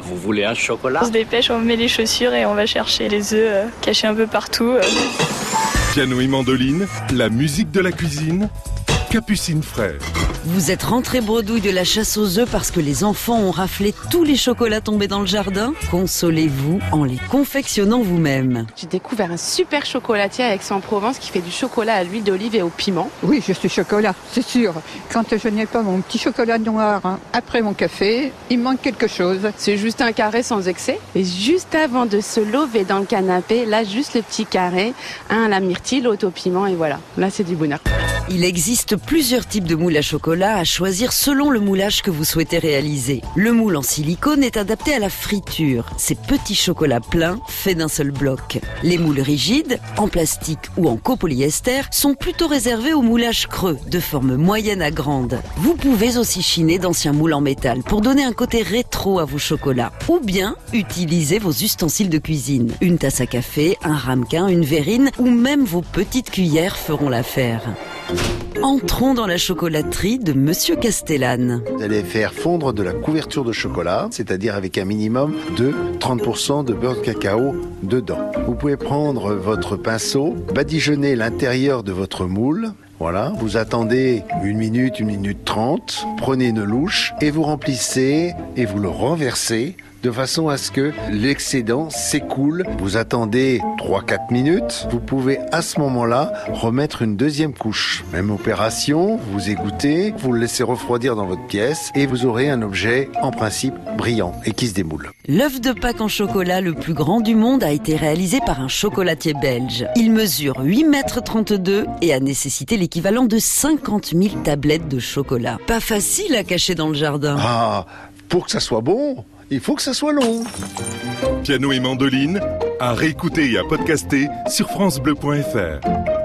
Vous voulez un chocolat On se dépêche, on met les chaussures et on va chercher les œufs euh, cachés un peu partout. euh. Piano et mandoline, la musique de la cuisine, Capucine Frère. Vous êtes rentré bredouille de la chasse aux œufs parce que les enfants ont raflé tous les chocolats tombés dans le jardin Consolez-vous en les confectionnant vous-même. J'ai découvert un super chocolatier à Aix-en-Provence qui fait du chocolat à l'huile d'olive et au piment. Oui, je suis chocolat, c'est sûr. Quand je n'ai pas mon petit chocolat noir hein, après mon café, il manque quelque chose. C'est juste un carré sans excès. Et juste avant de se lever dans le canapé, là, juste le petit carré, un à la myrtille, l'autre au piment, et voilà. Là, c'est du bonheur. Il existe plusieurs types de moules à chocolat à choisir selon le moulage que vous souhaitez réaliser. Le moule en silicone est adapté à la friture, ces petits chocolats pleins faits d'un seul bloc. Les moules rigides, en plastique ou en copolyester, sont plutôt réservés au moulage creux, de forme moyenne à grande. Vous pouvez aussi chiner d'anciens moules en métal pour donner un côté rétro à vos chocolats. Ou bien utiliser vos ustensiles de cuisine. Une tasse à café, un ramequin, une verrine ou même vos petites cuillères feront l'affaire. Entrons dans la chocolaterie de Monsieur Castellane. Vous allez faire fondre de la couverture de chocolat, c'est-à-dire avec un minimum de 30% de beurre de cacao dedans. Vous pouvez prendre votre pinceau, badigeonner l'intérieur de votre moule. Voilà, vous attendez une minute, une minute trente, prenez une louche et vous remplissez et vous le renversez de façon à ce que l'excédent s'écoule. Vous attendez 3-4 minutes. Vous pouvez à ce moment-là remettre une deuxième couche. Même opération, vous égouttez, vous le laissez refroidir dans votre pièce et vous aurez un objet en principe brillant et qui se démoule. L'œuf de Pâques en chocolat le plus grand du monde a été réalisé par un chocolatier belge. Il mesure 8 mètres 32 et a nécessité l'équivalent de 50 000 tablettes de chocolat. Pas facile à cacher dans le jardin. Ah, pour que ça soit bon, il faut que ça soit long. Piano et mandoline, à réécouter et à podcaster sur FranceBleu.fr.